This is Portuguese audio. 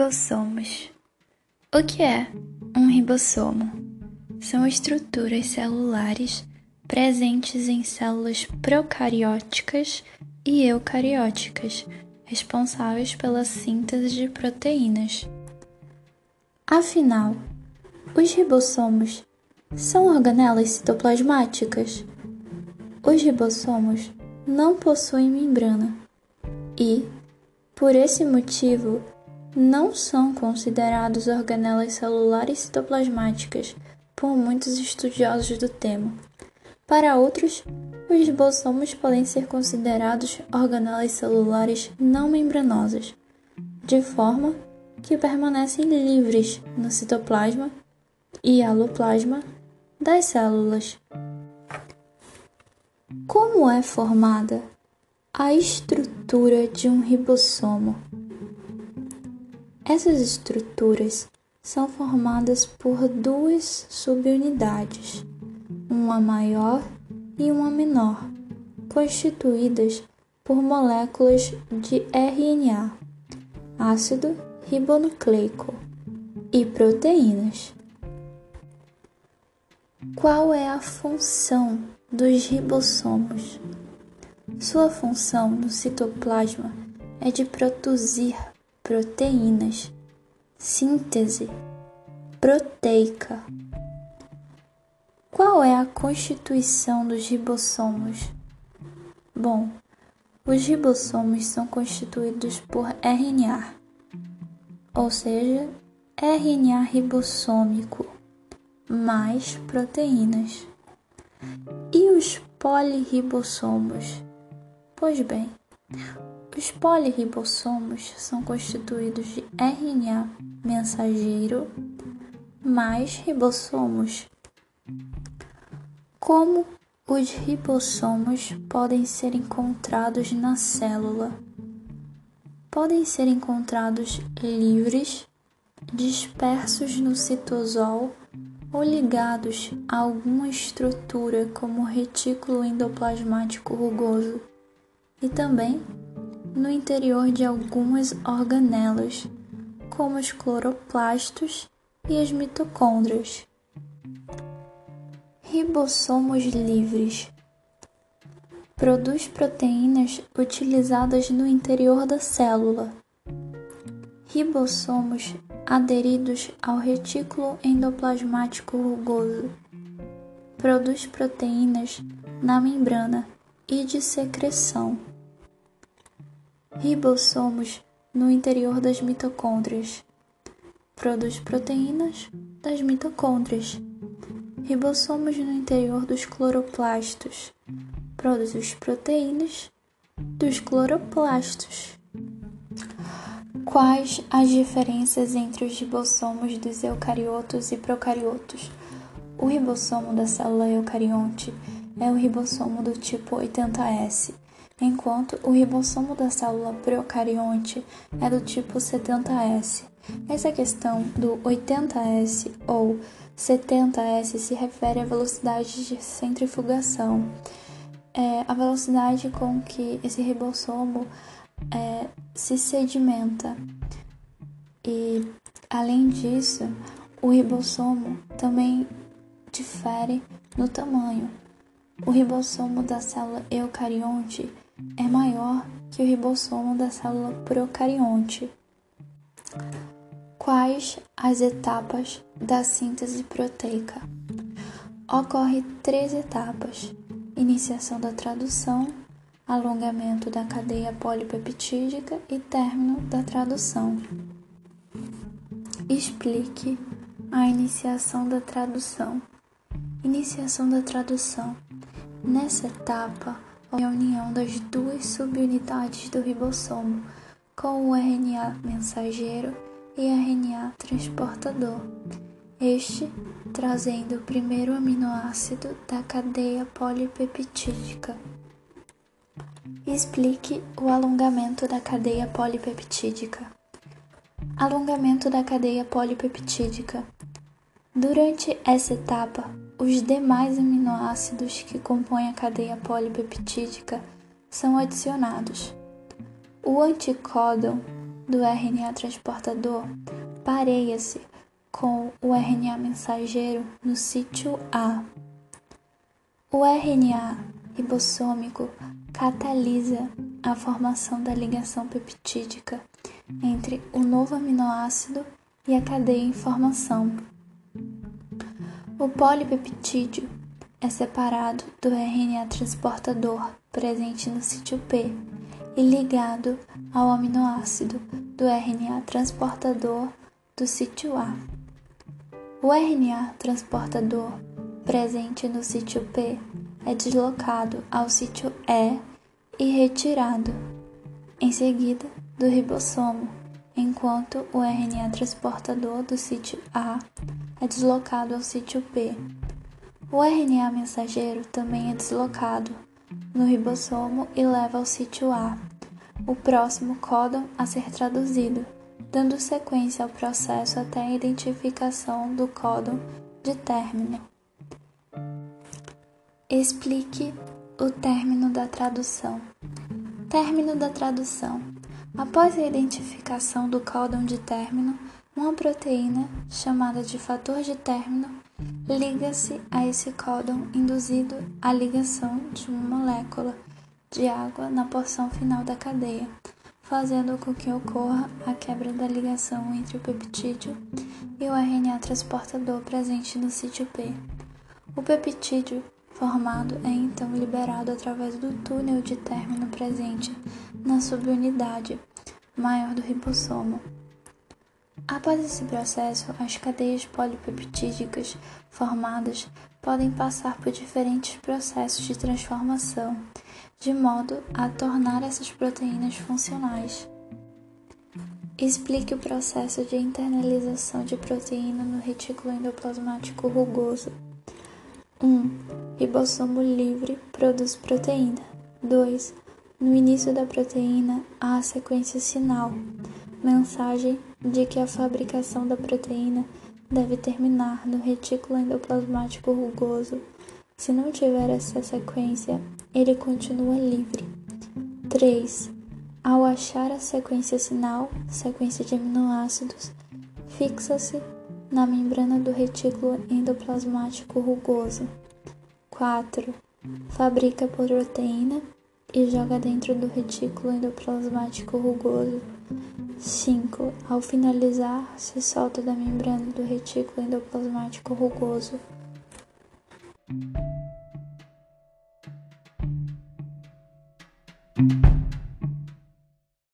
Ribossomos. O que é um ribossomo? São estruturas celulares presentes em células procarióticas e eucarióticas, responsáveis pela síntese de proteínas. Afinal, os ribossomos são organelas citoplasmáticas? Os ribossomos não possuem membrana e, por esse motivo, não são considerados organelas celulares citoplasmáticas por muitos estudiosos do tema. Para outros, os ribossomos podem ser considerados organelas celulares não membranosas, de forma que permanecem livres no citoplasma e aloplasma das células. Como é formada a estrutura de um ribossomo? Essas estruturas são formadas por duas subunidades, uma maior e uma menor, constituídas por moléculas de RNA, ácido ribonucleico, e proteínas. Qual é a função dos ribossomos? Sua função no citoplasma é de produzir proteínas, síntese proteica. Qual é a constituição dos ribossomos? Bom, os ribossomos são constituídos por RNA, ou seja, RNA ribossômico mais proteínas. E os poliribossomos? Pois bem, os poliribossomos são constituídos de RNA mensageiro mais ribossomos. Como os ribossomos podem ser encontrados na célula? Podem ser encontrados livres, dispersos no citosol ou ligados a alguma estrutura como o retículo endoplasmático rugoso e também no interior de algumas organelas, como os cloroplastos e as mitocôndrias. Ribossomos livres produz proteínas utilizadas no interior da célula. Ribossomos aderidos ao retículo endoplasmático rugoso produz proteínas na membrana e de secreção ribossomos no interior das mitocôndrias. Produz proteínas das mitocôndrias. Ribossomos no interior dos cloroplastos. Produz proteínas dos cloroplastos. Quais as diferenças entre os ribossomos dos eucariotos e procariotos? O ribossomo da célula eucarionte é o ribossomo do tipo 80S enquanto o ribossomo da célula procarionte é do tipo 70S. Essa questão do 80S ou 70S se refere à velocidade de centrifugação, é a velocidade com que esse ribossomo é, se sedimenta. E, além disso, o ribossomo também difere no tamanho. O ribossomo da célula eucarionte é maior que o ribossomo da célula procarionte. Quais as etapas da síntese proteica? Ocorre três etapas: iniciação da tradução, alongamento da cadeia polipeptídica e término da tradução. Explique a iniciação da tradução. Iniciação da tradução. Nessa etapa, a união das duas subunidades do ribossomo com o RNA mensageiro e RNA transportador, este trazendo o primeiro aminoácido da cadeia polipeptídica. Explique o alongamento da cadeia polipeptídica. Alongamento da cadeia polipeptídica. Durante essa etapa, os demais aminoácidos que compõem a cadeia polipeptídica são adicionados. O anticódon do RNA transportador pareia-se com o RNA mensageiro no sítio A. O RNA ribossômico catalisa a formação da ligação peptídica entre o novo aminoácido e a cadeia em formação. O polipeptídeo é separado do RNA transportador presente no sítio P e ligado ao aminoácido do RNA transportador do sítio A. O RNA transportador presente no sítio P é deslocado ao sítio E e retirado, em seguida, do ribossomo, enquanto o RNA transportador do sítio A é deslocado ao sítio P. O RNA mensageiro também é deslocado no ribossomo e leva ao sítio A, o próximo códon a ser traduzido, dando sequência ao processo até a identificação do códon de término. Explique o término da tradução. Término da tradução. Após a identificação do códon de término, uma proteína, chamada de fator de término, liga-se a esse códon induzindo a ligação de uma molécula de água na porção final da cadeia, fazendo com que ocorra a quebra da ligação entre o peptídeo e o RNA transportador presente no sítio P. O peptídeo formado é então liberado através do túnel de término presente na subunidade maior do ribossomo. Após esse processo, as cadeias polipeptídicas formadas podem passar por diferentes processos de transformação, de modo a tornar essas proteínas funcionais. Explique o processo de internalização de proteína no retículo endoplasmático rugoso. 1. Um, ribossomo livre produz proteína. 2. No início da proteína há a sequência sinal, mensagem de que a fabricação da proteína deve terminar no retículo endoplasmático rugoso. Se não tiver essa sequência, ele continua livre. 3. Ao achar a sequência sinal, sequência de aminoácidos, fixa-se na membrana do retículo endoplasmático rugoso. 4. Fabrica proteína e joga dentro do retículo endoplasmático rugoso. 5. Ao finalizar, se solta da membrana do retículo endoplasmático rugoso.